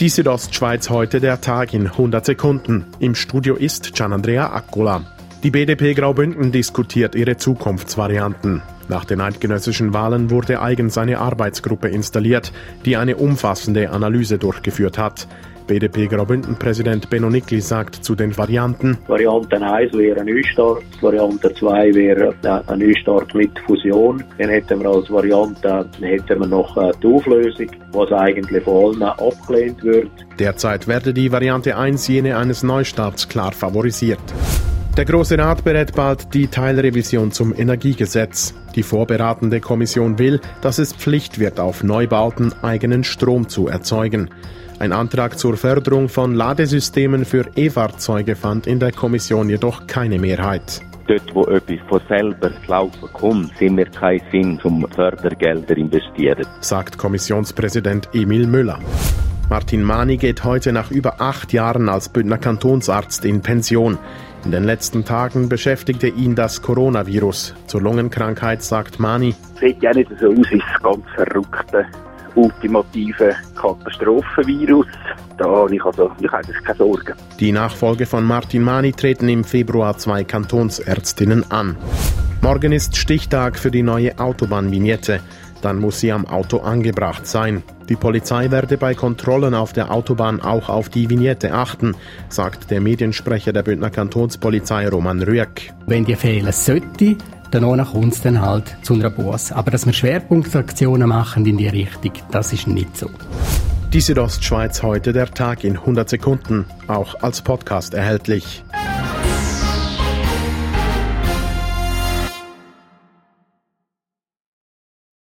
Die Südostschweiz heute der Tag in 100 Sekunden. Im Studio ist Gianandrea Accola. Die BDP Graubünden diskutiert ihre Zukunftsvarianten. Nach den eidgenössischen Wahlen wurde eigens eine Arbeitsgruppe installiert, die eine umfassende Analyse durchgeführt hat. BDP Graubünden-Präsident Benno Nickli sagt zu den Varianten. Variante 1 wäre ein Neustart, Variante 2 wäre ein Neustart mit Fusion. Dann hätten wir als Variante hätten wir noch äh, die Auflösung, was eigentlich von allen abgelehnt wird. Derzeit werde die Variante 1 jene eines Neustarts klar favorisiert. Der Große Rat berät bald die Teilrevision zum Energiegesetz. Die vorberatende Kommission will, dass es Pflicht wird, auf Neubauten eigenen Strom zu erzeugen. Ein Antrag zur Förderung von Ladesystemen für E-Fahrzeuge fand in der Kommission jedoch keine Mehrheit. Dort, wo etwas von selber laufen kommt, sind wir keinen Sinn zum Fördergelder investieren, sagt Kommissionspräsident Emil Müller. Martin Mani geht heute nach über acht Jahren als Bündner Kantonsarzt in Pension. In den letzten Tagen beschäftigte ihn das Coronavirus. Zur Lungenkrankheit sagt Mani. Sieht ja nicht so aus wie das ganz verrückte ultimative Katastrophenvirus. Da habe ich also ich habe keine Sorgen. Die Nachfolge von Martin Mani treten im Februar zwei Kantonsärztinnen an. Morgen ist Stichtag für die neue Autobahnvignette. Dann muss sie am Auto angebracht sein. Die Polizei werde bei Kontrollen auf der Autobahn auch auf die Vignette achten, sagt der Mediensprecher der Bündner Kantonspolizei Roman Rüegg. Wenn die fehlen sollte, danach kommt es dann halt zu einer Busse. Aber dass wir Schwerpunktaktionen machen in die Richtung, das ist nicht so. Die Südostschweiz heute der Tag in 100 Sekunden, auch als Podcast erhältlich.